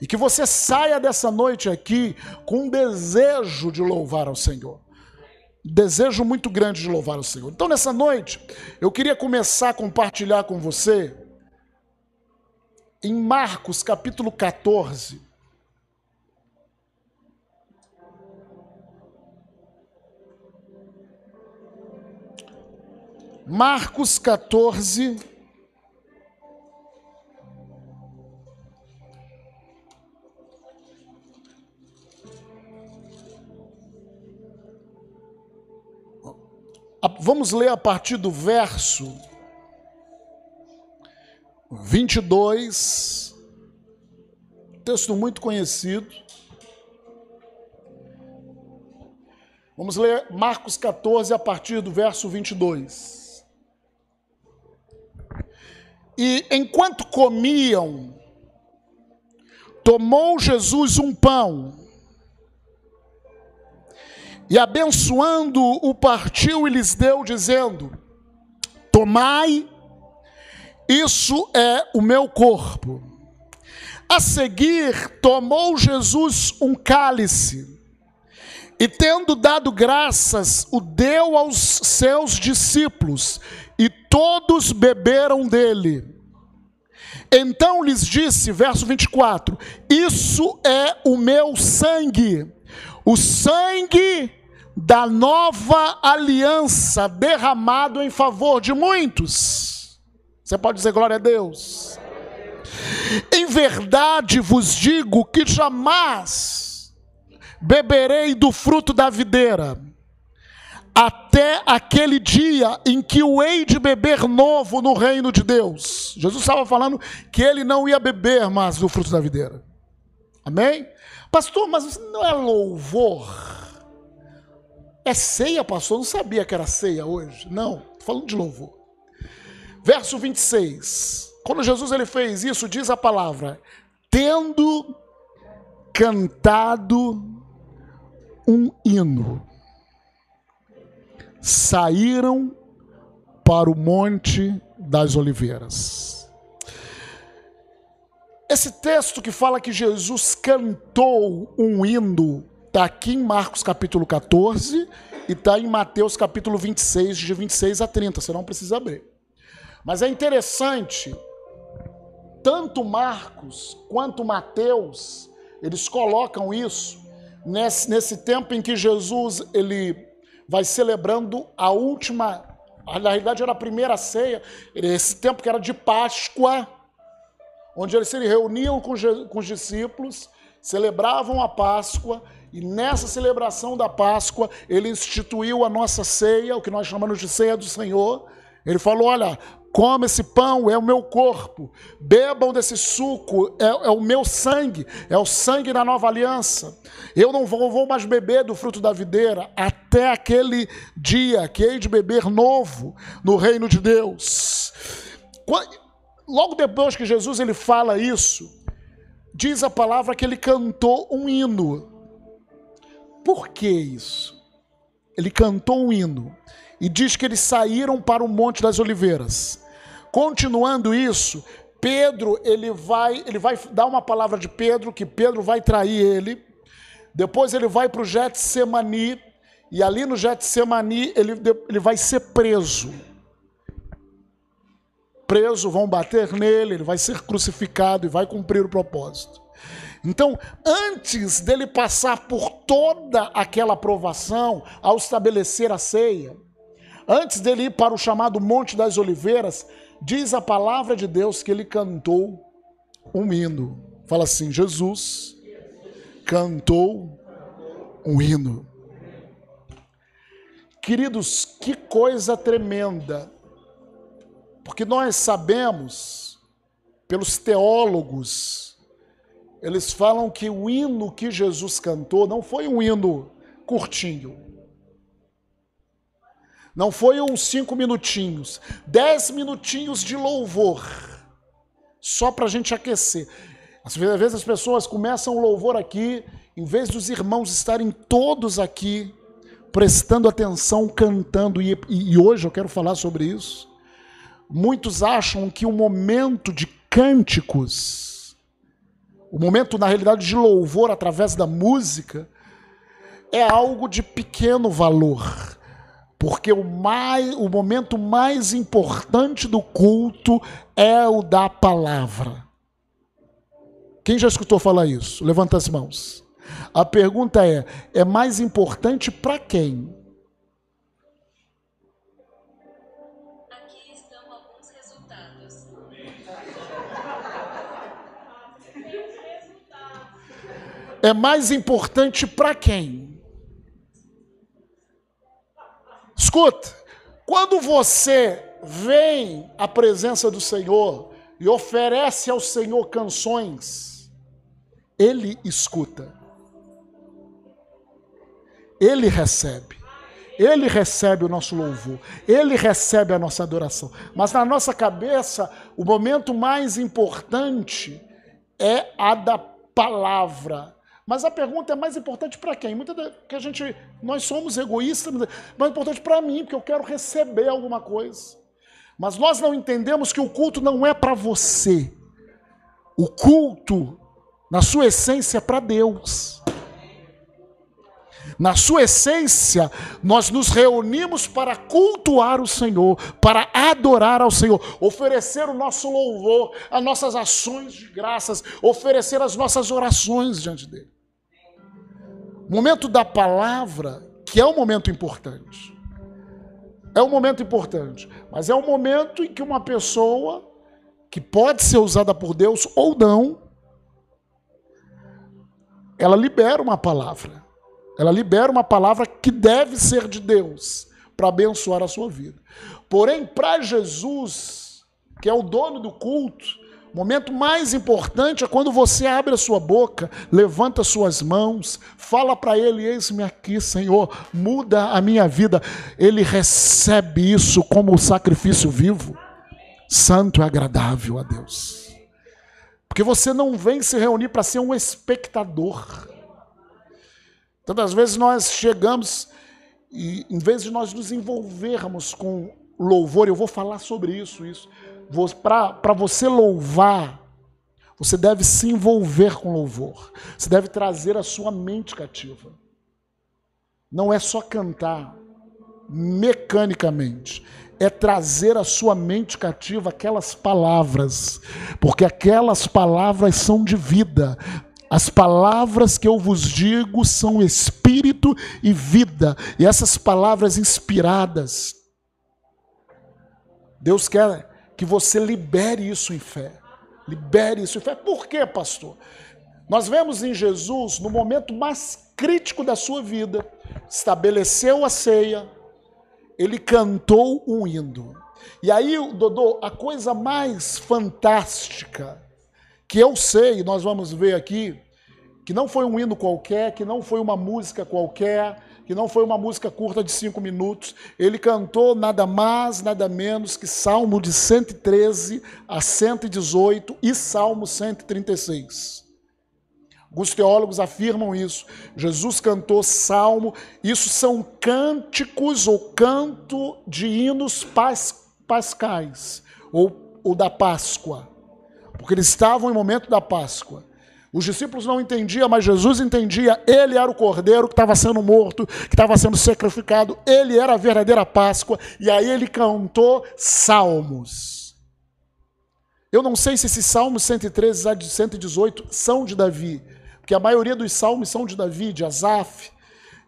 E que você saia dessa noite aqui com um desejo de louvar ao Senhor. Desejo muito grande de louvar ao Senhor. Então, nessa noite, eu queria começar a compartilhar com você em Marcos capítulo 14. Marcos 14. Vamos ler a partir do verso 22, texto muito conhecido. Vamos ler Marcos 14 a partir do verso 22. E enquanto comiam, tomou Jesus um pão e abençoando, o partiu e lhes deu, dizendo: Tomai, isso é o meu corpo. A seguir, tomou Jesus um cálice e, tendo dado graças, o deu aos seus discípulos, e todos beberam dele. Então lhes disse, verso 24: Isso é o meu sangue, o sangue da nova aliança derramado em favor de muitos. Você pode dizer glória a Deus. Em verdade vos digo que jamais beberei do fruto da videira, até aquele dia em que o hei de beber novo no reino de Deus. Jesus estava falando que ele não ia beber mais do fruto da videira. Amém? Pastor, mas não é louvor? É ceia, pastor? Eu não sabia que era ceia hoje. Não, estou falando de louvor. Verso 26. Quando Jesus ele fez isso, diz a palavra: tendo cantado um hino, saíram para o Monte das Oliveiras. Esse texto que fala que Jesus cantou um hino Está aqui em Marcos capítulo 14 e está em Mateus capítulo 26, de 26 a 30. Você não precisa abrir. Mas é interessante, tanto Marcos quanto Mateus, eles colocam isso nesse, nesse tempo em que Jesus ele vai celebrando a última, na realidade era a primeira ceia, esse tempo que era de Páscoa, onde eles se reuniam com, com os discípulos, celebravam a Páscoa e nessa celebração da Páscoa, ele instituiu a nossa ceia, o que nós chamamos de ceia do Senhor. Ele falou: olha, come esse pão, é o meu corpo, bebam desse suco, é, é, o meu sangue, é o sangue da nova aliança. Eu não vou, vou, mais beber do fruto da videira até aquele dia que hei de beber novo no reino de Deus. Logo depois que Jesus ele fala isso, diz a palavra que ele cantou um hino. Por que isso? Ele cantou um hino e diz que eles saíram para o Monte das Oliveiras. Continuando isso, Pedro, ele vai, ele vai dar uma palavra de Pedro, que Pedro vai trair ele. Depois ele vai para o Getsemani, e ali no Getsemani ele, ele vai ser preso. Preso, vão bater nele, ele vai ser crucificado e vai cumprir o propósito. Então, antes dele passar por toda aquela aprovação ao estabelecer a ceia, antes dele ir para o chamado Monte das Oliveiras, diz a palavra de Deus que ele cantou um hino. Fala assim: Jesus cantou um hino. Queridos, que coisa tremenda, porque nós sabemos, pelos teólogos, eles falam que o hino que Jesus cantou não foi um hino curtinho. Não foi uns cinco minutinhos, dez minutinhos de louvor, só para a gente aquecer. Às vezes as pessoas começam o louvor aqui, em vez dos irmãos estarem todos aqui, prestando atenção, cantando, e, e hoje eu quero falar sobre isso. Muitos acham que o momento de cânticos o momento, na realidade, de louvor através da música, é algo de pequeno valor. Porque o, mais, o momento mais importante do culto é o da palavra. Quem já escutou falar isso? Levanta as mãos. A pergunta é: é mais importante para quem? É mais importante para quem? Escuta, quando você vem à presença do Senhor e oferece ao Senhor canções, Ele escuta. Ele recebe. Ele recebe o nosso louvor, ele recebe a nossa adoração. Mas na nossa cabeça, o momento mais importante é a da palavra. Mas a pergunta é mais importante para quem? Muita que a gente, nós somos egoístas, mas é mais importante para mim, porque eu quero receber alguma coisa. Mas nós não entendemos que o culto não é para você. O culto, na sua essência, é para Deus. Na sua essência, nós nos reunimos para cultuar o Senhor, para adorar ao Senhor, oferecer o nosso louvor, as nossas ações de graças, oferecer as nossas orações diante dele. Momento da palavra, que é um momento importante. É um momento importante, mas é um momento em que uma pessoa que pode ser usada por Deus ou não, ela libera uma palavra. Ela libera uma palavra que deve ser de Deus para abençoar a sua vida. Porém, para Jesus, que é o dono do culto, momento mais importante é quando você abre a sua boca, levanta suas mãos, fala para ele: Eis-me aqui, Senhor, muda a minha vida. Ele recebe isso como sacrifício vivo, santo e agradável a Deus. Porque você não vem se reunir para ser um espectador. Tantas vezes nós chegamos e, em vez de nós nos envolvermos com louvor, eu vou falar sobre isso, isso para você louvar, você deve se envolver com louvor. Você deve trazer a sua mente cativa. Não é só cantar mecanicamente, é trazer a sua mente cativa aquelas palavras, porque aquelas palavras são de vida. As palavras que eu vos digo são espírito e vida, e essas palavras inspiradas, Deus quer que você libere isso em fé. Libere isso em fé. Por quê, pastor? Nós vemos em Jesus, no momento mais crítico da sua vida, estabeleceu a ceia, ele cantou um hino. E aí, Dodô, a coisa mais fantástica que eu sei, nós vamos ver aqui, que não foi um hino qualquer, que não foi uma música qualquer, que não foi uma música curta de cinco minutos. Ele cantou nada mais, nada menos que Salmo de 113 a 118 e Salmo 136. Alguns teólogos afirmam isso. Jesus cantou salmo. Isso são cânticos ou canto de hinos pas, pascais ou, ou da Páscoa. Porque eles estavam em momento da Páscoa. Os discípulos não entendiam, mas Jesus entendia. Ele era o cordeiro que estava sendo morto, que estava sendo sacrificado. Ele era a verdadeira Páscoa. E aí ele cantou salmos. Eu não sei se esses salmos 113 a 118 são de Davi, porque a maioria dos salmos são de Davi, de Asaf,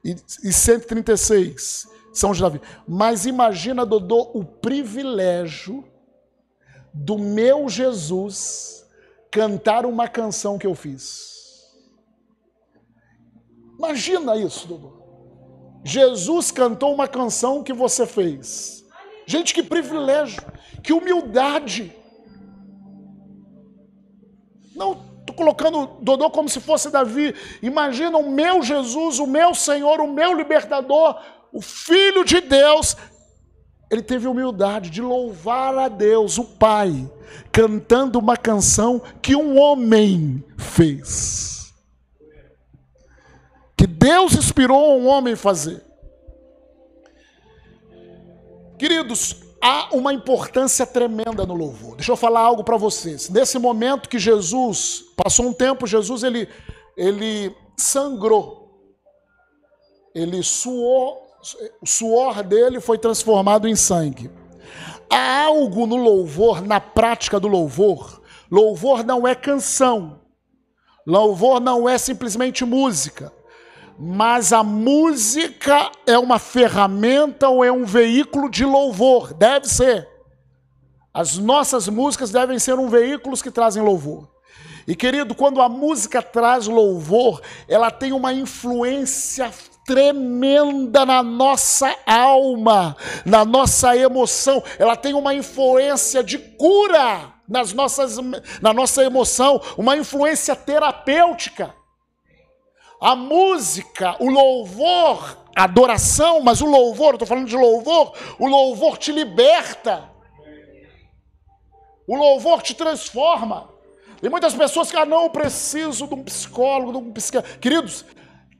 e, e 136 são de Davi. Mas imagina, Dodô, o privilégio do meu Jesus cantar uma canção que eu fiz. Imagina isso, Dudu. Jesus cantou uma canção que você fez. Gente, que privilégio, que humildade. Não estou colocando Dodô como se fosse Davi. Imagina o meu Jesus, o meu Senhor, o meu libertador, o Filho de Deus, ele teve humildade de louvar a Deus, o Pai, cantando uma canção que um homem fez. Que Deus inspirou um homem fazer. Queridos, há uma importância tremenda no louvor. Deixa eu falar algo para vocês. Nesse momento que Jesus passou um tempo, Jesus ele ele sangrou. Ele suou, o suor dele foi transformado em sangue. Há algo no louvor, na prática do louvor. Louvor não é canção. Louvor não é simplesmente música mas a música é uma ferramenta ou é um veículo de louvor, deve ser. As nossas músicas devem ser um veículo que trazem louvor. E querido, quando a música traz louvor, ela tem uma influência tremenda na nossa alma, na nossa emoção. Ela tem uma influência de cura nas nossas, na nossa emoção, uma influência terapêutica a música, o louvor, a adoração, mas o louvor, estou falando de louvor, o louvor te liberta. O louvor te transforma. Tem muitas pessoas que ah, não preciso de um psicólogo, de um psiquiatra. Queridos,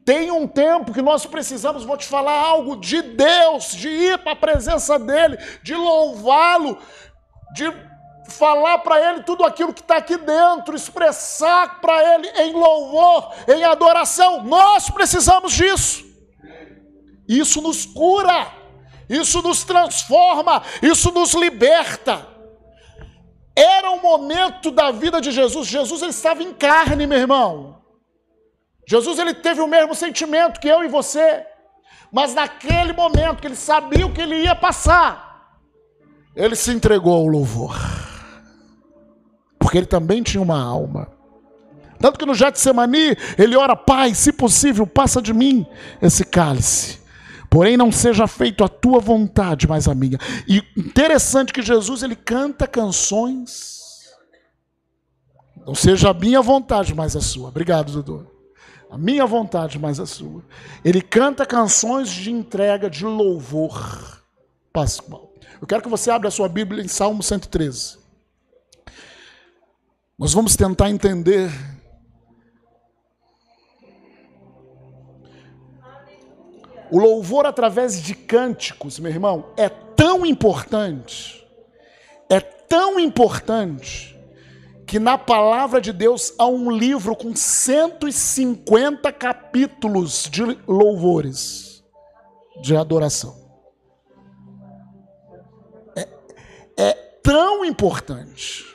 tem um tempo que nós precisamos, vou te falar algo de Deus, de ir para a presença dEle, de louvá-lo, de falar para Ele tudo aquilo que está aqui dentro, expressar para Ele em louvor, em adoração. Nós precisamos disso. Isso nos cura, isso nos transforma, isso nos liberta. Era o momento da vida de Jesus. Jesus ele estava em carne, meu irmão. Jesus ele teve o mesmo sentimento que eu e você. Mas naquele momento que ele sabia o que ele ia passar, ele se entregou ao louvor porque ele também tinha uma alma. Tanto que no Getsemani ele ora, Pai, se possível, passa de mim esse cálice. Porém, não seja feito a tua vontade, mas a minha. E interessante que Jesus ele canta canções. Não seja a minha vontade, mas a sua. Obrigado, Dudu. A minha vontade, mas a sua. Ele canta canções de entrega, de louvor pascual. Eu quero que você abra a sua Bíblia em Salmo 113. Nós vamos tentar entender o louvor através de cânticos, meu irmão, é tão importante, é tão importante, que na palavra de Deus há um livro com 150 capítulos de louvores, de adoração. É, é tão importante.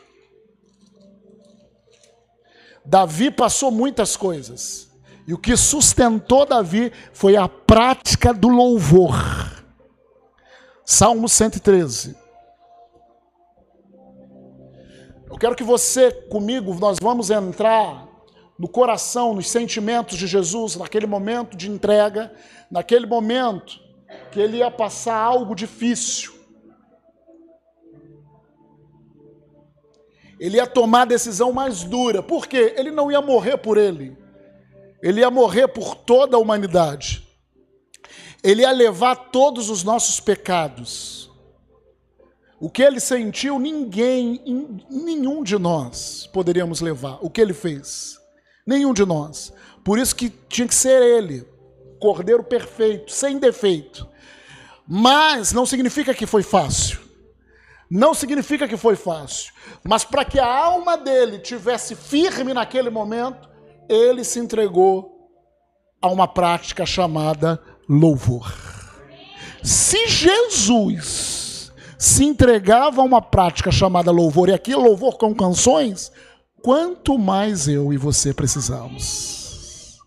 Davi passou muitas coisas. E o que sustentou Davi foi a prática do louvor. Salmo 113. Eu quero que você, comigo, nós vamos entrar no coração, nos sentimentos de Jesus, naquele momento de entrega, naquele momento que ele ia passar algo difícil. ele ia tomar a decisão mais dura. Por quê? Ele não ia morrer por ele. Ele ia morrer por toda a humanidade. Ele ia levar todos os nossos pecados. O que ele sentiu, ninguém, nenhum de nós poderíamos levar. O que ele fez? Nenhum de nós. Por isso que tinha que ser ele, cordeiro perfeito, sem defeito. Mas não significa que foi fácil. Não significa que foi fácil, mas para que a alma dele tivesse firme naquele momento, ele se entregou a uma prática chamada louvor. Se Jesus se entregava a uma prática chamada louvor, e aqui louvor com canções, quanto mais eu e você precisamos.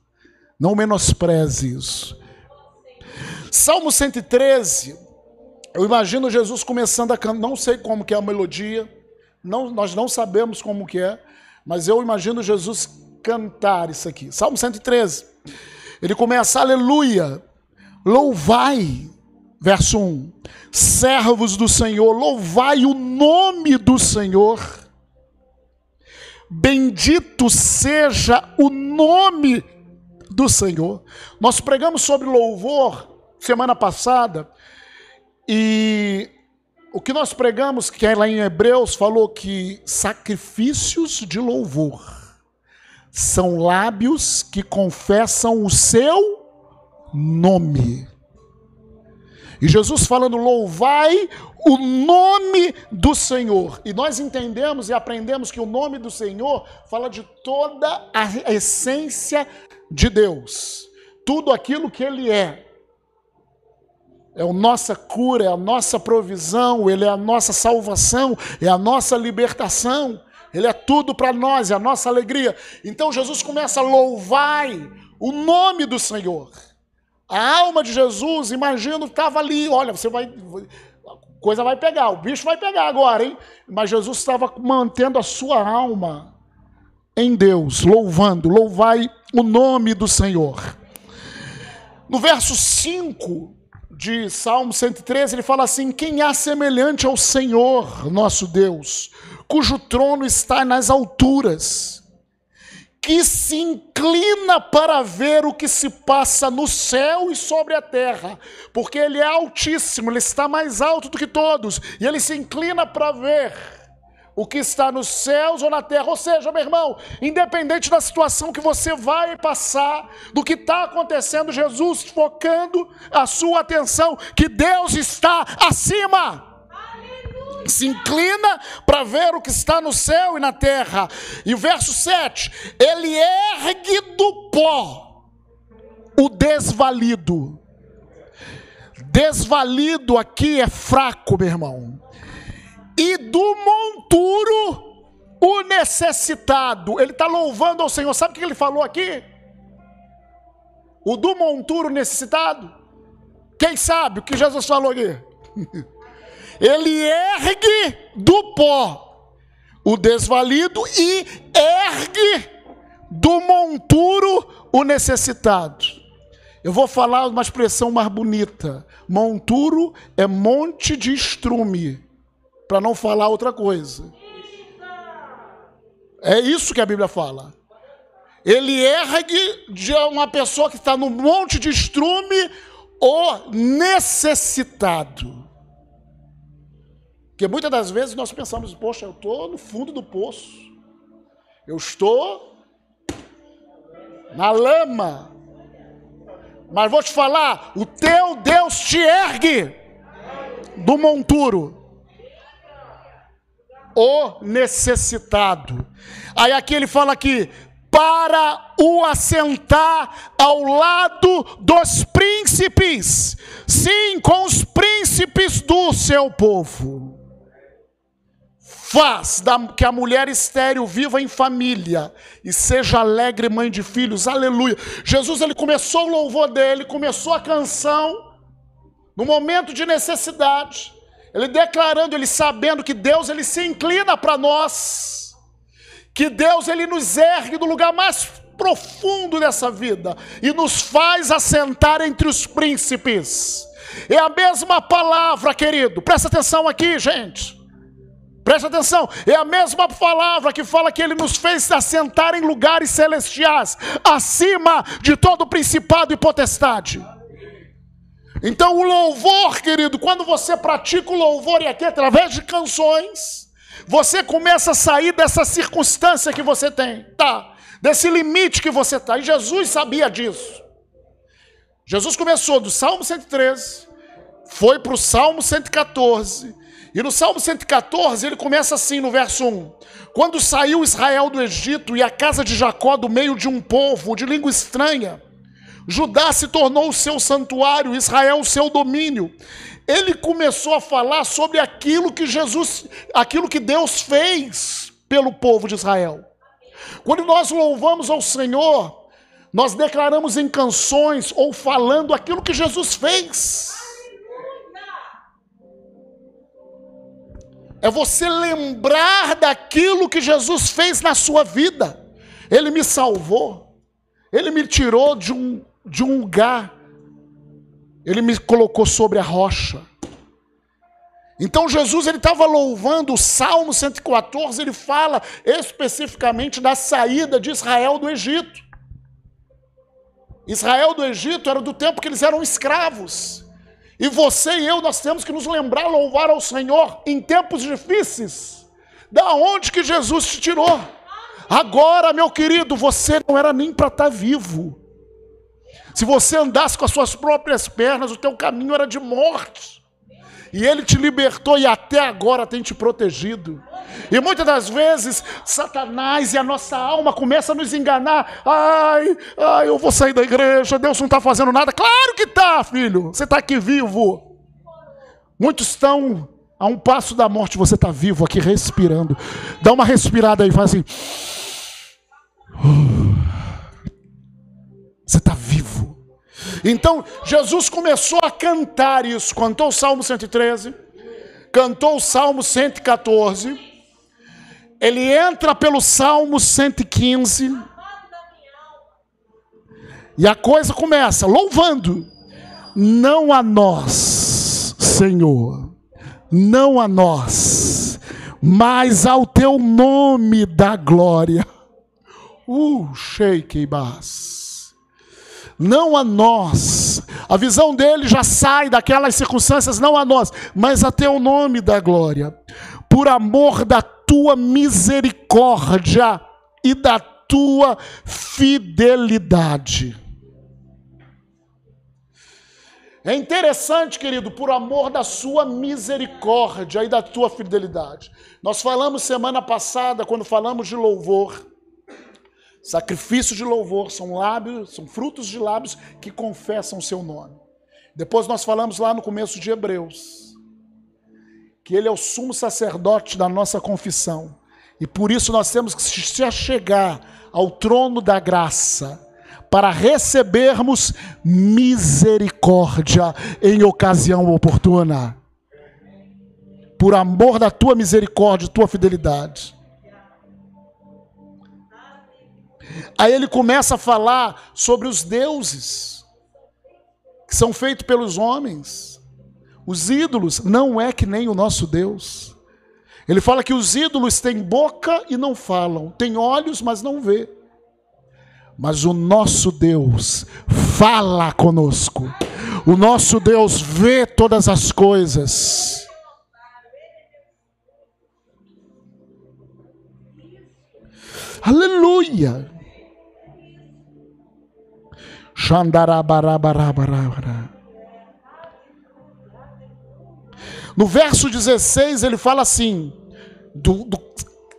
Não menospreze isso. Salmo 113, eu imagino Jesus começando a cantar, não sei como que é a melodia, não, nós não sabemos como que é, mas eu imagino Jesus cantar isso aqui. Salmo 113. Ele começa, aleluia, louvai, verso 1, servos do Senhor, louvai o nome do Senhor. Bendito seja o nome do Senhor. Nós pregamos sobre louvor semana passada, e o que nós pregamos, que é lá em Hebreus, falou que sacrifícios de louvor são lábios que confessam o seu nome. E Jesus falando, louvai o nome do Senhor. E nós entendemos e aprendemos que o nome do Senhor fala de toda a essência de Deus. Tudo aquilo que Ele é. É a nossa cura, é a nossa provisão, Ele é a nossa salvação, é a nossa libertação. Ele é tudo para nós, é a nossa alegria. Então Jesus começa a louvar o nome do Senhor. A alma de Jesus, imagino, estava ali. Olha, você vai. Coisa vai pegar, o bicho vai pegar agora, hein? Mas Jesus estava mantendo a sua alma em Deus, louvando, louvai o nome do Senhor. No verso 5 de Salmo 113, ele fala assim: Quem há semelhante ao Senhor, nosso Deus, cujo trono está nas alturas que se inclina para ver o que se passa no céu e sobre a terra, porque ele é altíssimo, ele está mais alto do que todos, e ele se inclina para ver o que está nos céus ou na terra. Ou seja, meu irmão, independente da situação que você vai passar, do que está acontecendo, Jesus focando a sua atenção, que Deus está acima se inclina para ver o que está no céu e na terra. E o verso 7: Ele ergue do pó o desvalido. Desvalido aqui é fraco, meu irmão. E do monturo o necessitado. Ele está louvando ao Senhor. Sabe o que ele falou aqui? O do monturo necessitado. Quem sabe o que Jesus falou aqui? Ele ergue do pó o desvalido e ergue do monturo o necessitado. Eu vou falar uma expressão mais bonita. Monturo é monte de estrume, para não falar outra coisa. É isso que a Bíblia fala. Ele ergue de uma pessoa que está no monte de estrume o necessitado. Porque muitas das vezes nós pensamos, poxa, eu estou no fundo do poço. Eu estou na lama. Mas vou te falar, o teu Deus te ergue do monturo. O necessitado. Aí aqui ele fala aqui, para o assentar ao lado dos príncipes, sim, com os príncipes do seu povo faz que a mulher estéril viva em família e seja alegre mãe de filhos. Aleluia. Jesus ele começou o louvor dele, começou a canção no momento de necessidade. Ele declarando, ele sabendo que Deus ele se inclina para nós. Que Deus ele nos ergue do lugar mais profundo dessa vida e nos faz assentar entre os príncipes. É a mesma palavra, querido. Presta atenção aqui, gente. Preste atenção, é a mesma palavra que fala que ele nos fez assentar em lugares celestiais, acima de todo principado e potestade. Então, o louvor, querido, quando você pratica o louvor e aqui através de canções, você começa a sair dessa circunstância que você tem, tá? Desse limite que você está. E Jesus sabia disso. Jesus começou do Salmo 113, foi para o Salmo 114, e no Salmo 114, ele começa assim no verso 1: Quando saiu Israel do Egito e a casa de Jacó do meio de um povo de língua estranha, Judá se tornou o seu santuário, Israel o seu domínio. Ele começou a falar sobre aquilo que Jesus, aquilo que Deus fez pelo povo de Israel. Quando nós louvamos ao Senhor, nós declaramos em canções ou falando aquilo que Jesus fez. É você lembrar daquilo que Jesus fez na sua vida. Ele me salvou. Ele me tirou de um, de um lugar. Ele me colocou sobre a rocha. Então Jesus ele estava louvando o Salmo 114, ele fala especificamente da saída de Israel do Egito. Israel do Egito era do tempo que eles eram escravos. E você e eu, nós temos que nos lembrar, louvar ao Senhor em tempos difíceis. Da onde que Jesus te tirou? Agora, meu querido, você não era nem para estar tá vivo. Se você andasse com as suas próprias pernas, o teu caminho era de morte. E ele te libertou e até agora tem te protegido. E muitas das vezes, Satanás e a nossa alma começam a nos enganar. Ai, ai, eu vou sair da igreja, Deus não está fazendo nada. Claro que está, filho. Você está aqui vivo. Muitos estão a um passo da morte, você está vivo aqui respirando. Dá uma respirada aí, faz assim. Você está vivo. Então, Jesus começou a cantar isso. Cantou o Salmo 113, cantou o Salmo 114. Ele entra pelo Salmo 115. E a coisa começa louvando. Não a nós, Senhor, não a nós, mas ao teu nome da glória. Uh, Sheikh Bas. Não a nós. A visão dele já sai daquelas circunstâncias, não a nós, mas a teu nome da glória. Por amor da tua misericórdia e da tua fidelidade. É interessante, querido, por amor da sua misericórdia e da tua fidelidade. Nós falamos semana passada, quando falamos de louvor, sacrifício de louvor são lábios, são frutos de lábios que confessam o seu nome. Depois nós falamos lá no começo de Hebreus, que ele é o sumo sacerdote da nossa confissão. E por isso nós temos que se achegar ao trono da graça para recebermos misericórdia em ocasião oportuna. Por amor da tua misericórdia, tua fidelidade. Aí ele começa a falar sobre os deuses que são feitos pelos homens. Os ídolos não é que nem o nosso Deus. Ele fala que os ídolos têm boca e não falam, têm olhos, mas não vê. Mas o nosso Deus fala conosco. O nosso Deus vê todas as coisas. Aleluia. No verso 16 ele fala assim, do, do,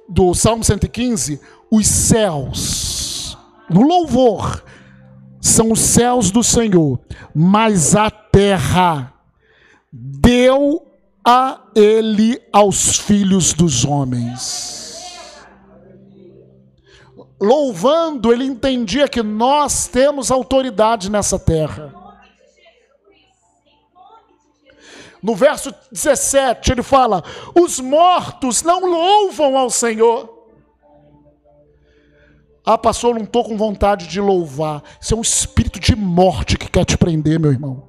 do Salmo 115: os céus, no louvor, são os céus do Senhor, mas a terra deu a ele aos filhos dos homens louvando, ele entendia que nós temos autoridade nessa terra. No verso 17, ele fala: Os mortos não louvam ao Senhor. Ah, pastor, não estou com vontade de louvar. Isso é um espírito de morte que quer te prender, meu irmão.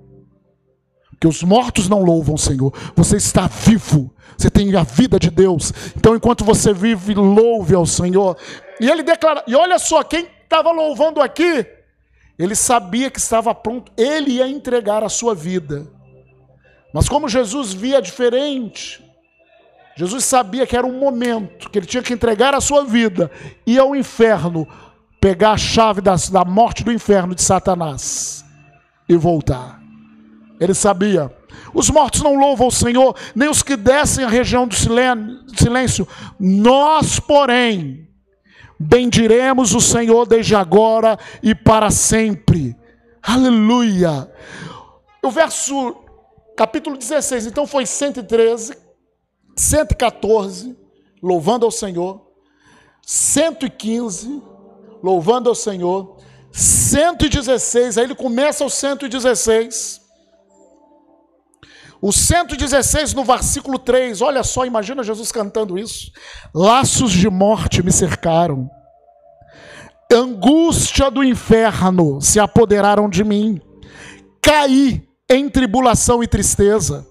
Porque os mortos não louvam o Senhor. Você está vivo. Você tem a vida de Deus. Então, enquanto você vive, louve ao Senhor. E ele declara, e olha só, quem estava louvando aqui, ele sabia que estava pronto, ele ia entregar a sua vida. Mas como Jesus via diferente, Jesus sabia que era um momento que ele tinha que entregar a sua vida, ir ao inferno, pegar a chave da, da morte do inferno de Satanás e voltar. Ele sabia. Os mortos não louvam o Senhor, nem os que descem a região do silêncio. Nós, porém, bendiremos o Senhor desde agora e para sempre. Aleluia. O verso, capítulo 16, então foi 113, 114, louvando ao Senhor, 115, louvando ao Senhor, 116, aí ele começa o 116. O 116 no versículo 3, olha só, imagina Jesus cantando isso. Laços de morte me cercaram, angústia do inferno se apoderaram de mim, caí em tribulação e tristeza.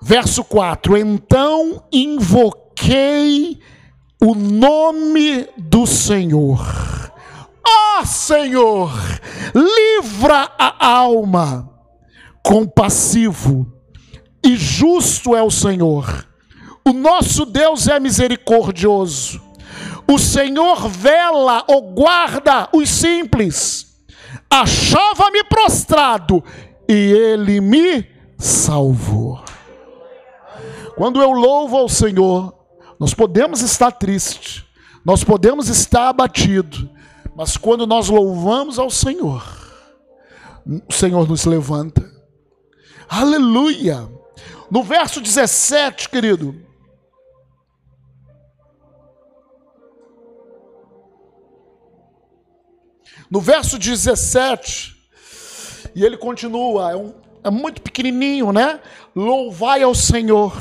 Verso 4: Então invoquei o nome do Senhor. Ó oh, Senhor, livra a alma compassivo e justo é o Senhor. O nosso Deus é misericordioso. O Senhor vela ou guarda os simples. achava-me prostrado e ele me salvou. Quando eu louvo ao Senhor, nós podemos estar tristes, nós podemos estar abatidos, mas quando nós louvamos ao Senhor, o Senhor nos levanta. Aleluia! No verso 17, querido, No verso 17, e ele continua, é, um, é muito pequenininho, né? Louvai ao Senhor,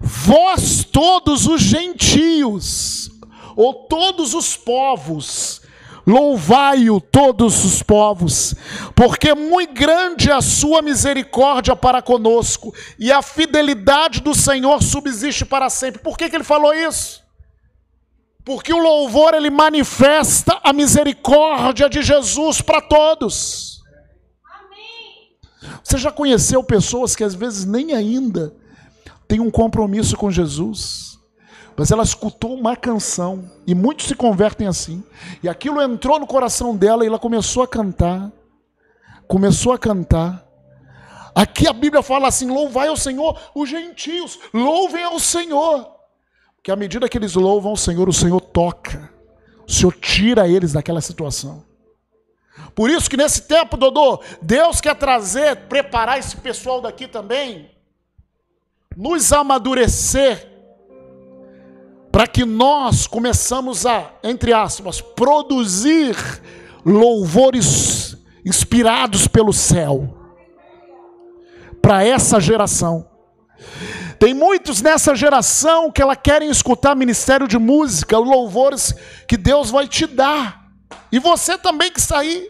vós todos os gentios, ou todos os povos, Louvai-o todos os povos, porque muito grande é a sua misericórdia para conosco, e a fidelidade do Senhor subsiste para sempre. Por que, que ele falou isso? Porque o louvor ele manifesta a misericórdia de Jesus para todos. Você já conheceu pessoas que às vezes nem ainda têm um compromisso com Jesus, mas ela escutou uma canção e muitos se convertem assim. E aquilo entrou no coração dela e ela começou a cantar. Começou a cantar. Aqui a Bíblia fala assim: louvai ao Senhor os gentios, louvem ao Senhor que à medida que eles louvam o Senhor, o Senhor toca, o Senhor tira eles daquela situação. Por isso que nesse tempo, Dodô, Deus quer trazer, preparar esse pessoal daqui também, nos amadurecer, para que nós começamos a, entre aspas, produzir louvores inspirados pelo céu para essa geração. Tem muitos nessa geração que ela querem escutar ministério de música, louvores que Deus vai te dar. E você também que está aí.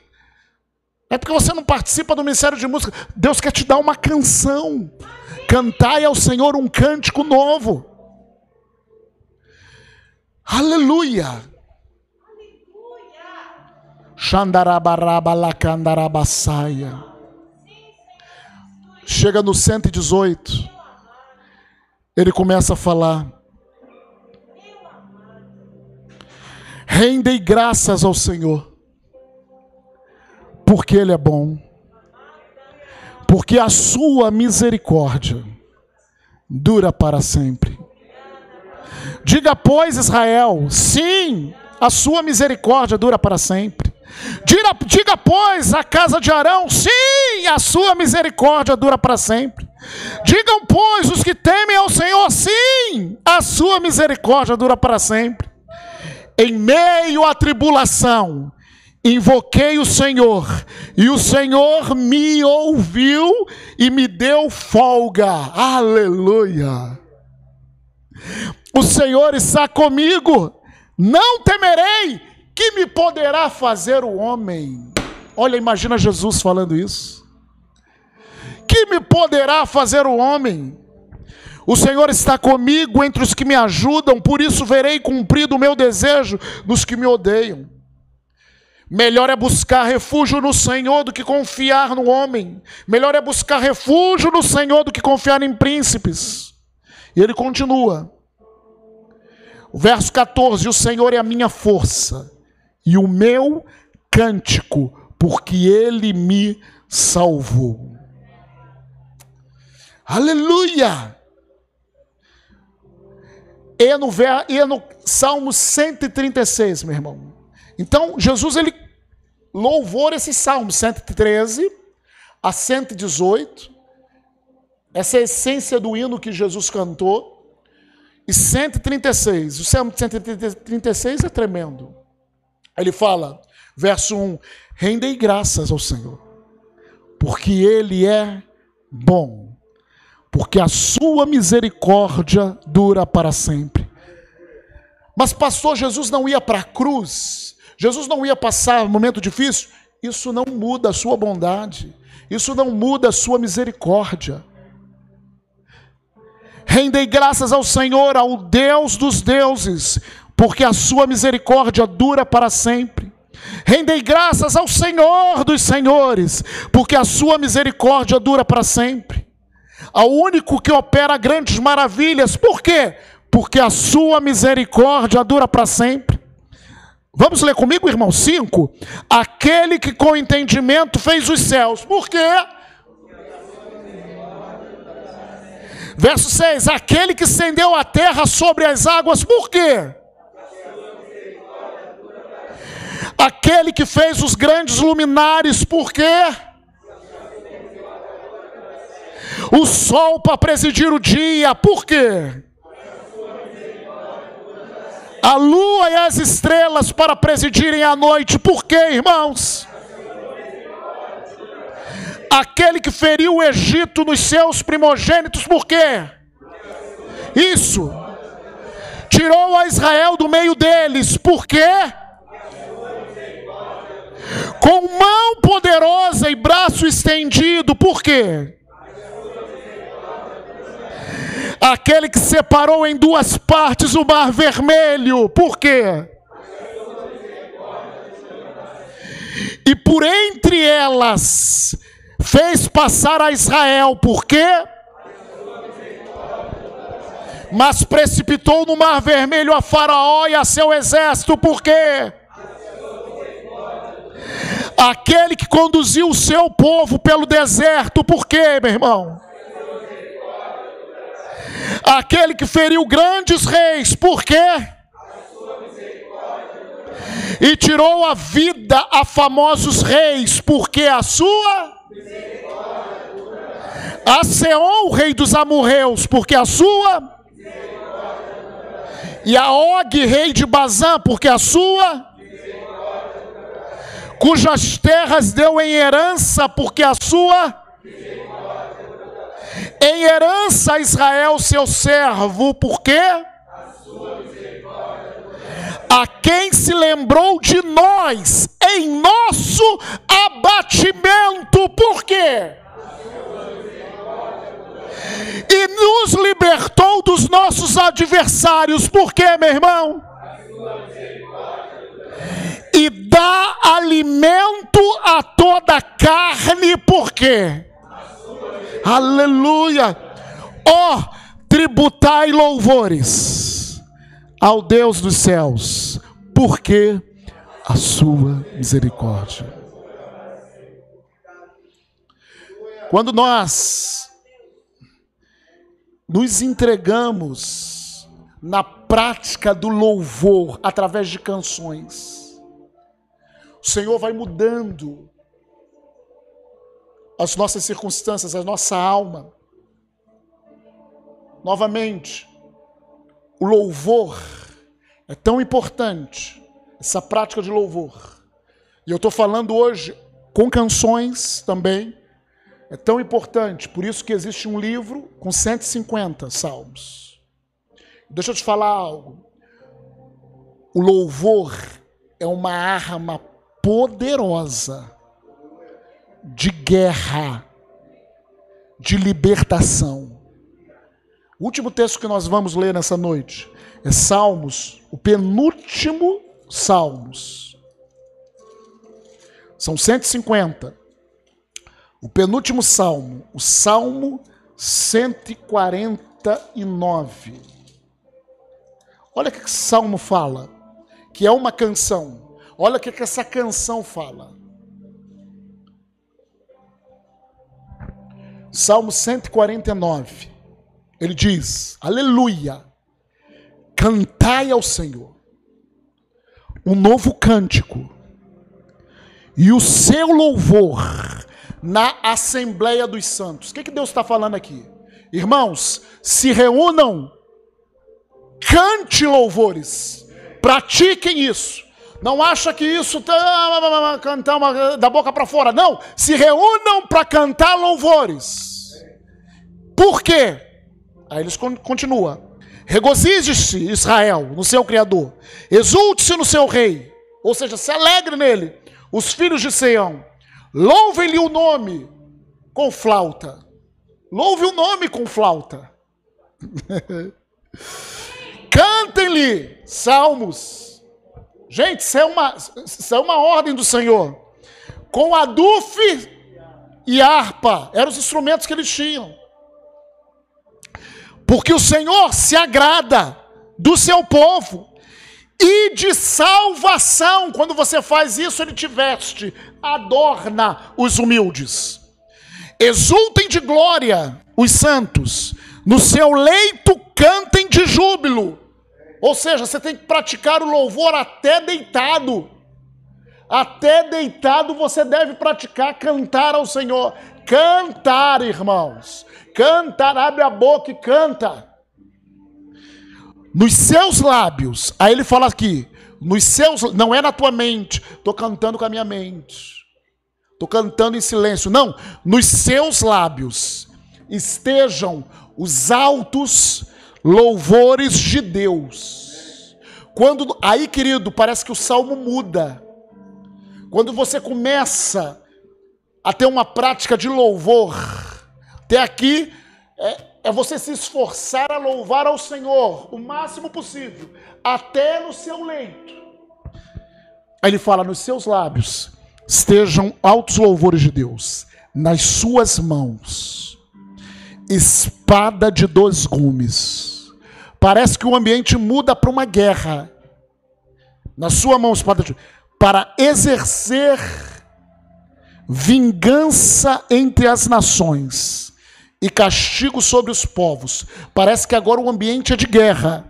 É porque você não participa do ministério de música. Deus quer te dar uma canção. Cantai ao Senhor um cântico novo. Aleluia. Xandarabarabalacandarabasaia. Chega no 118 ele começa a falar: Rendei graças ao Senhor, porque Ele é bom, porque a sua misericórdia dura para sempre. Diga, pois, Israel, sim, a sua misericórdia dura para sempre. Diga, diga, pois, a casa de Arão, sim, a sua misericórdia dura para sempre. Digam, pois, os que temem ao Senhor, sim, a sua misericórdia dura para sempre. Em meio à tribulação, invoquei o Senhor, e o Senhor me ouviu e me deu folga. Aleluia. O Senhor está comigo, não temerei que me poderá fazer o homem? Olha, imagina Jesus falando isso. Que me poderá fazer o homem? O Senhor está comigo entre os que me ajudam, por isso verei cumprido o meu desejo dos que me odeiam. Melhor é buscar refúgio no Senhor do que confiar no homem. Melhor é buscar refúgio no Senhor do que confiar em príncipes. E ele continua. Verso 14: O Senhor é a minha força e o meu cântico, porque ele me salvou. Aleluia! E no, e no Salmo 136, meu irmão. Então, Jesus, ele louvou esse Salmo 113 a 118, essa é a essência do hino que Jesus cantou, e 136. O Salmo 136 é tremendo. Ele fala, verso 1: Rendei graças ao Senhor, porque Ele é bom, porque a sua misericórdia dura para sempre. Mas, pastor, Jesus não ia para a cruz, Jesus não ia passar um momento difícil. Isso não muda a sua bondade, isso não muda a sua misericórdia. Rendei graças ao Senhor, ao Deus dos deuses, porque a sua misericórdia dura para sempre. Rendei graças ao Senhor dos senhores, porque a sua misericórdia dura para sempre. Ao único que opera grandes maravilhas, por quê? Porque a sua misericórdia dura para sempre. Vamos ler comigo, irmão? 5. Aquele que com entendimento fez os céus. Por quê? Verso 6: Aquele que estendeu a terra sobre as águas. Por quê? Aquele que fez os grandes luminares. Por quê? O sol para presidir o dia. Por quê? a lua e as estrelas para presidirem a noite. Por quê, irmãos? Aquele que feriu o Egito nos seus primogênitos, por quê? Isso. Tirou a Israel do meio deles, por quê? Com mão poderosa e braço estendido, por quê? Aquele que separou em duas partes o mar vermelho. Por quê? E por entre elas fez passar a Israel. Por quê? Mas precipitou no mar vermelho a Faraó e a seu exército. Por quê? Aquele que conduziu o seu povo pelo deserto. Por quê, meu irmão? Aquele que feriu grandes reis, por quê? E tirou a vida a famosos reis, porque a sua. A Seon, o rei dos amorreus, porque a sua. E a Og, rei de Bazã, porque a sua. Cujas terras deu em herança, porque a sua em herança a Israel, seu servo, por quê? A quem se lembrou de nós em nosso abatimento, por quê? E nos libertou dos nossos adversários, por quê, meu irmão? E dá alimento a toda carne, por quê? Aleluia! Ó, oh, tributai louvores ao Deus dos céus, porque a sua misericórdia. Quando nós nos entregamos na prática do louvor através de canções, o Senhor vai mudando as nossas circunstâncias, a nossa alma. Novamente, o louvor é tão importante, essa prática de louvor. E eu estou falando hoje com canções também, é tão importante, por isso que existe um livro com 150 salmos. Deixa eu te falar algo. O louvor é uma arma poderosa de guerra, de libertação. O último texto que nós vamos ler nessa noite é Salmos, o penúltimo Salmos. São 150. O penúltimo salmo, o Salmo 149. Olha o que esse salmo fala, que é uma canção. Olha o que essa canção fala. Salmo 149. Ele diz: Aleluia! Cantai ao Senhor um novo cântico e o seu louvor na Assembleia dos Santos. O que, que Deus está falando aqui? Irmãos, se reúnam, cante louvores, pratiquem isso. Não acha que isso tá cantar uma, da boca para fora. Não, se reúnam para cantar louvores. Por quê? Aí eles continuam. Regozije-se, Israel, no seu Criador. Exulte-se no seu Rei. Ou seja, se alegre nele. Os filhos de Sião. Louvem-lhe o nome com flauta. Louve o nome com flauta. Cantem-lhe salmos Gente, isso é uma, isso é uma ordem do Senhor. Com adufe e harpa, eram os instrumentos que eles tinham. Porque o Senhor se agrada do seu povo e de salvação. Quando você faz isso, ele te veste, adorna os humildes. Exultem de glória os santos, no seu leito cantem de júbilo. Ou seja, você tem que praticar o louvor até deitado. Até deitado você deve praticar cantar ao Senhor. Cantar, irmãos. Cantar, abre a boca e canta. Nos seus lábios, aí ele fala aqui, nos seus, não é na tua mente, estou cantando com a minha mente, estou cantando em silêncio, não, nos seus lábios estejam os altos louvores de Deus. Quando aí, querido, parece que o salmo muda. Quando você começa a ter uma prática de louvor, até aqui é, é você se esforçar a louvar ao Senhor o máximo possível, até no seu leito. Aí ele fala: nos seus lábios estejam altos louvores de Deus, nas suas mãos, espada de dois gumes. Parece que o ambiente muda para uma guerra. Na sua mão, espada de para exercer vingança entre as nações e castigo sobre os povos. Parece que agora o ambiente é de guerra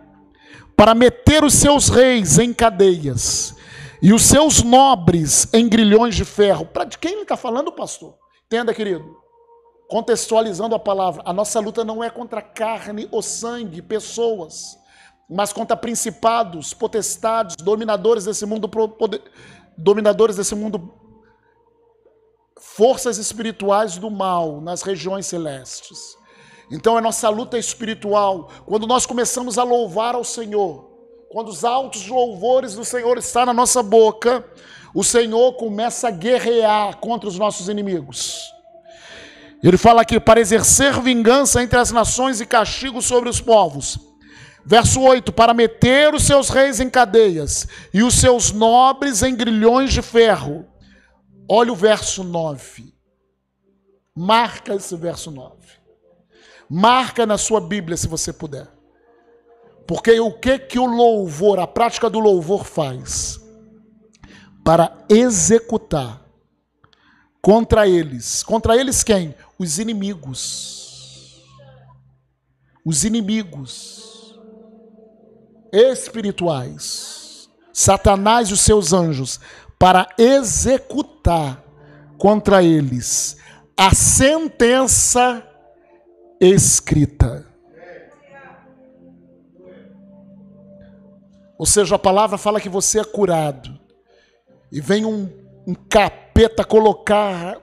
para meter os seus reis em cadeias e os seus nobres em grilhões de ferro. Para de quem ele está falando, pastor? Entenda, querido. Contextualizando a palavra, a nossa luta não é contra carne ou sangue, pessoas, mas contra principados, potestades, dominadores desse mundo, dominadores desse mundo forças espirituais do mal nas regiões celestes. Então a nossa luta é espiritual. Quando nós começamos a louvar ao Senhor, quando os altos louvores do Senhor estão na nossa boca, o Senhor começa a guerrear contra os nossos inimigos. Ele fala aqui para exercer vingança entre as nações e castigo sobre os povos. Verso 8: Para meter os seus reis em cadeias e os seus nobres em grilhões de ferro Olha o verso 9. Marca esse verso 9. Marca na sua Bíblia se você puder. Porque o que que o louvor, a prática do louvor faz? Para executar contra eles. Contra eles quem? Os inimigos. Os inimigos espirituais. Satanás e os seus anjos para executar contra eles a sentença escrita. Ou seja, a palavra fala que você é curado. E vem um, um capeta colocar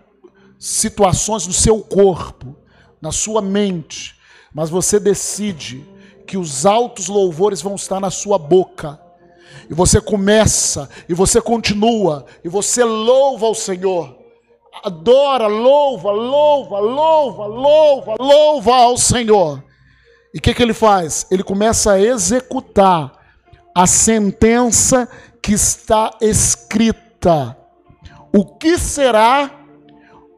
situações no seu corpo, na sua mente, mas você decide que os altos louvores vão estar na sua boca e você começa, e você continua, e você louva ao Senhor. Adora, louva, louva, louva, louva, louva ao Senhor. E o que, que ele faz? Ele começa a executar a sentença que está escrita. O que será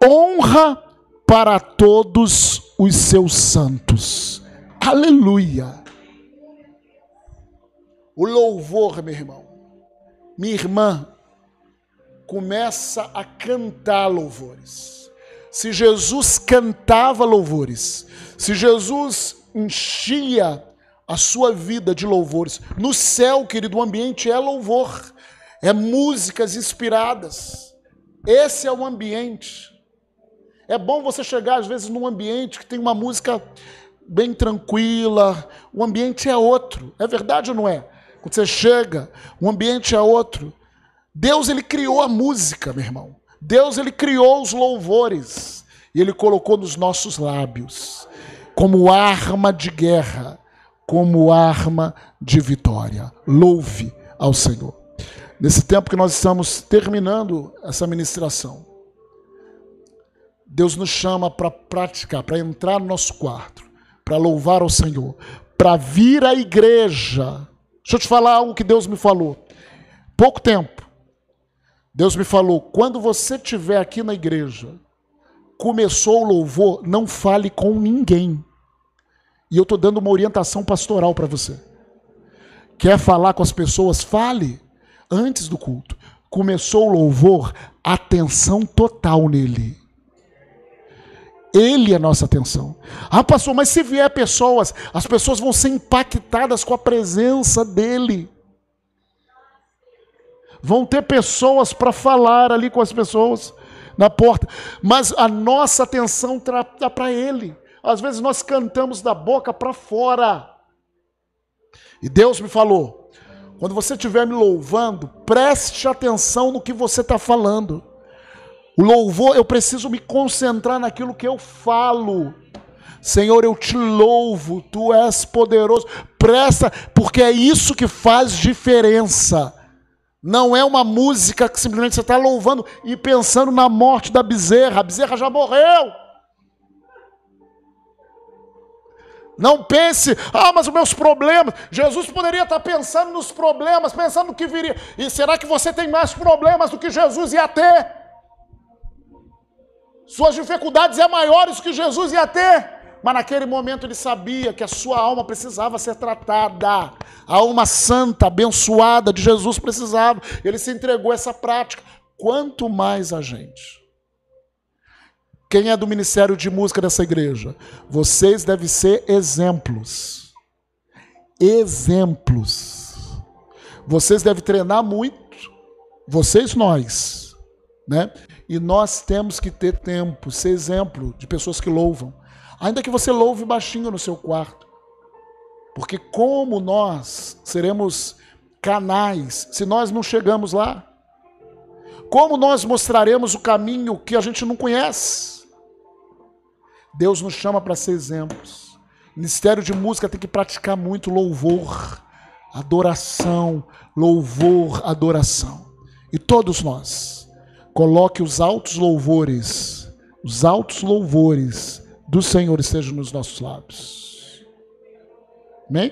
honra para todos os seus santos. Aleluia. O louvor, meu irmão, minha irmã, começa a cantar louvores. Se Jesus cantava louvores, se Jesus enchia a sua vida de louvores, no céu, querido, o ambiente é louvor, é músicas inspiradas. Esse é o ambiente. É bom você chegar, às vezes, num ambiente que tem uma música bem tranquila, o ambiente é outro. É verdade ou não é? Quando você chega, o ambiente é outro. Deus ele criou a música, meu irmão. Deus ele criou os louvores e ele colocou nos nossos lábios como arma de guerra, como arma de vitória. Louve ao Senhor. Nesse tempo que nós estamos terminando essa ministração, Deus nos chama para praticar, para entrar no nosso quarto, para louvar ao Senhor, para vir à igreja Deixa eu te falar algo que Deus me falou. Pouco tempo. Deus me falou: quando você estiver aqui na igreja, começou o louvor, não fale com ninguém. E eu estou dando uma orientação pastoral para você. Quer falar com as pessoas? Fale. Antes do culto. Começou o louvor, atenção total nele. Ele é nossa atenção. Ah, pastor, mas se vier pessoas, as pessoas vão ser impactadas com a presença dele. Vão ter pessoas para falar ali com as pessoas na porta, mas a nossa atenção está para ele. Às vezes nós cantamos da boca para fora. E Deus me falou: quando você estiver me louvando, preste atenção no que você está falando. O louvor, eu preciso me concentrar naquilo que eu falo. Senhor, eu te louvo, tu és poderoso. Presta, porque é isso que faz diferença. Não é uma música que simplesmente você está louvando e pensando na morte da bezerra. A bezerra já morreu. Não pense, ah, mas os meus problemas. Jesus poderia estar pensando nos problemas, pensando no que viria. E será que você tem mais problemas do que Jesus ia ter? Suas dificuldades é maiores que Jesus ia ter. Mas naquele momento ele sabia que a sua alma precisava ser tratada. A alma santa, abençoada de Jesus precisava. Ele se entregou a essa prática. Quanto mais a gente. Quem é do ministério de música dessa igreja? Vocês devem ser exemplos. Exemplos. Vocês devem treinar muito. Vocês, nós. Né? E nós temos que ter tempo, ser exemplo de pessoas que louvam. Ainda que você louve baixinho no seu quarto. Porque como nós seremos canais se nós não chegamos lá? Como nós mostraremos o caminho que a gente não conhece? Deus nos chama para ser exemplos. O Ministério de música tem que praticar muito louvor, adoração, louvor, adoração. E todos nós, coloque os altos louvores, os altos louvores do Senhor esteja nos nossos lábios. Amém?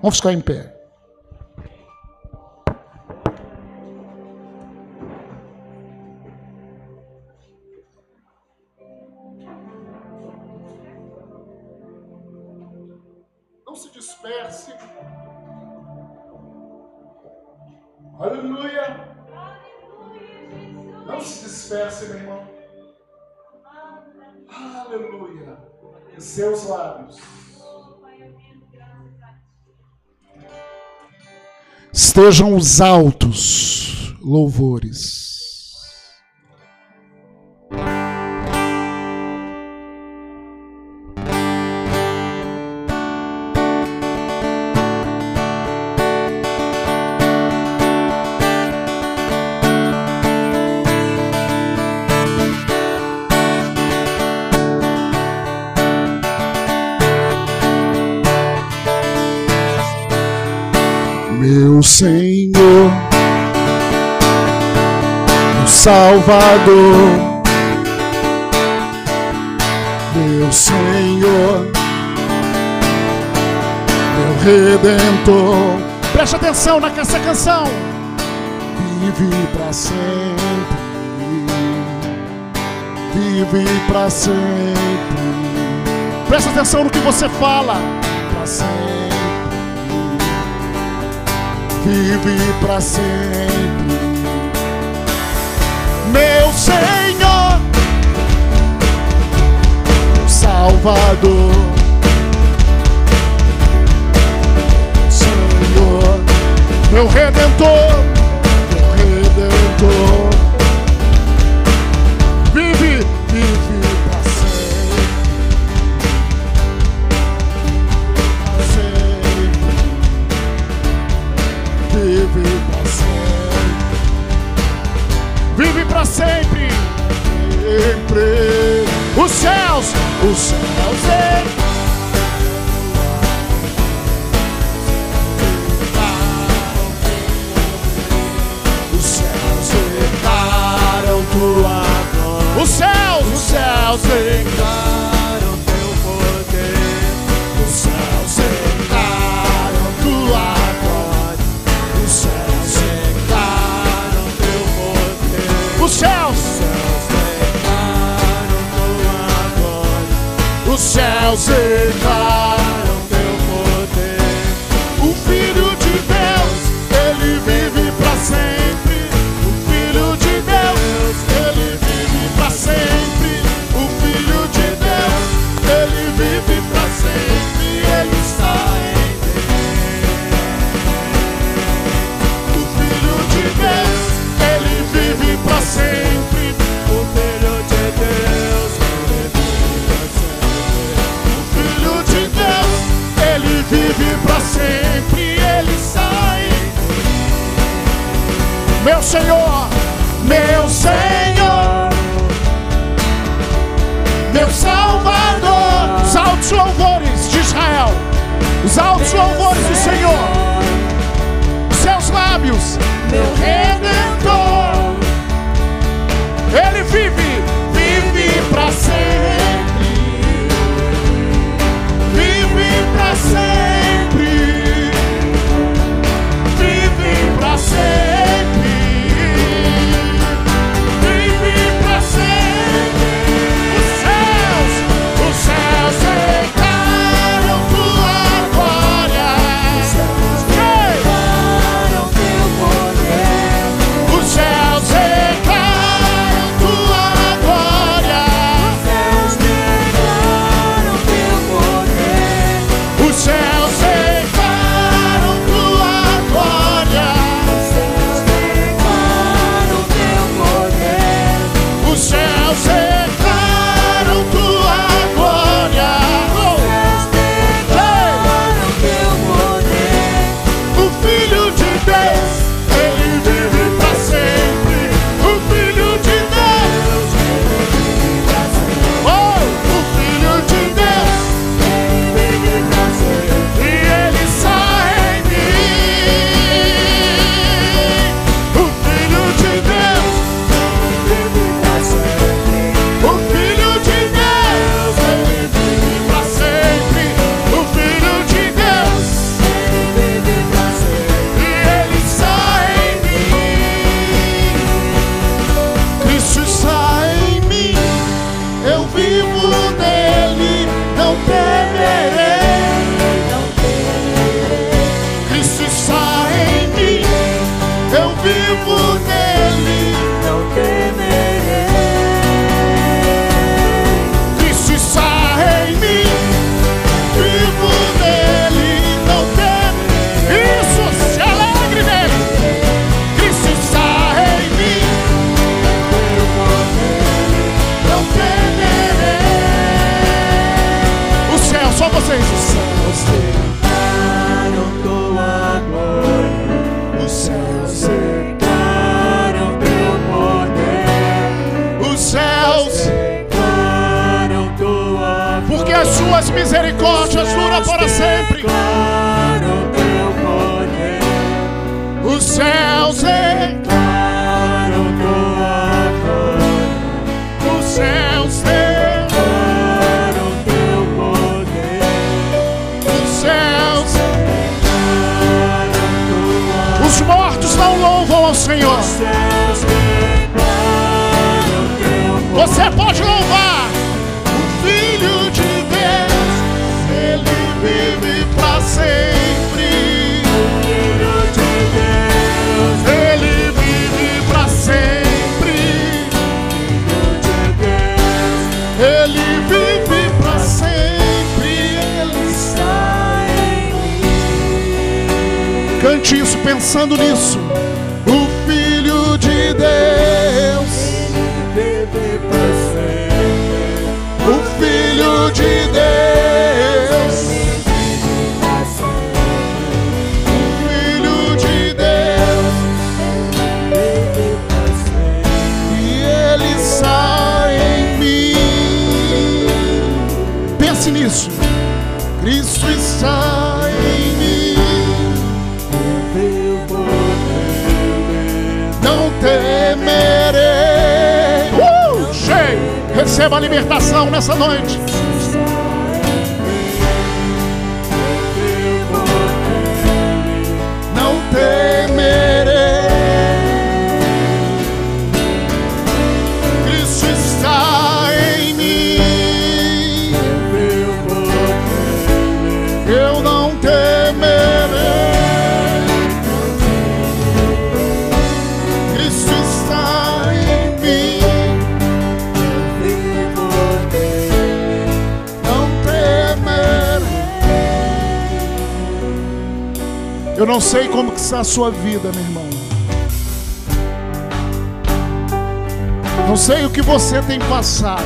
Vamos ficar em pé. Não se disperse. Aleluia. Disperse, meu irmão. Aleluia. Em seus lábios. Estejam os altos louvores. Senhor, meu Salvador, meu Senhor, meu Redentor. Preste atenção nessa canção. Vive para sempre, vive para sempre. Preste atenção no que você fala. Para sempre vive para sempre. Meu Senhor, Salvador, Senhor, meu Redentor, meu Redentor, Sempre. Os céus meu Senhor, meu Senhor, meu Salvador. Os altos louvores de Israel, os altos louvores do Senhor, seus lábios, meu Redentor. pensando nisso. receba a libertação nessa noite. não sei como que está a sua vida, meu irmão. Não sei o que você tem passado.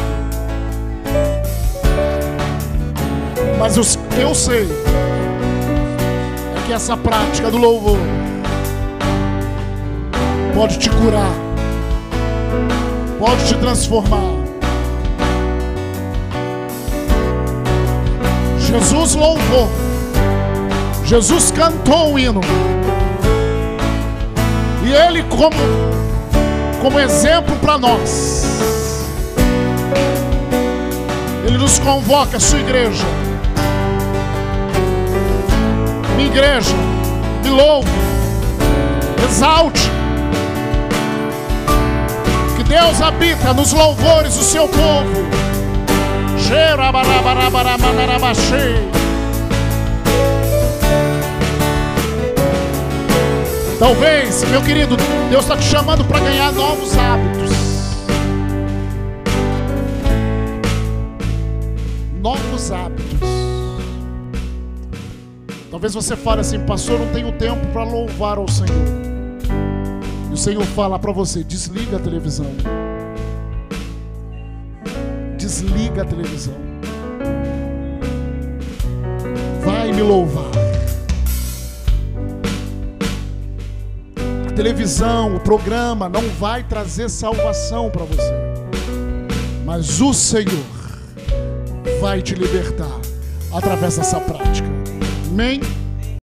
Mas eu, eu sei é que essa prática do louvor pode te curar, pode te transformar. Jesus louvou. Jesus cantou um hino. E ele como como exemplo para nós. Ele nos convoca a sua igreja. Minha igreja, me louve, exalte. Que Deus habita nos louvores do seu povo. Cheira, barabarabarabarabaxei. Talvez, meu querido, Deus está te chamando para ganhar novos hábitos. Novos hábitos. Talvez você fale assim, pastor, não tenho tempo para louvar ao Senhor. E o Senhor fala para você: desliga a televisão. Desliga a televisão. Vai me louvar. Televisão, o programa não vai trazer salvação para você. Mas o Senhor vai te libertar através dessa prática. Amém?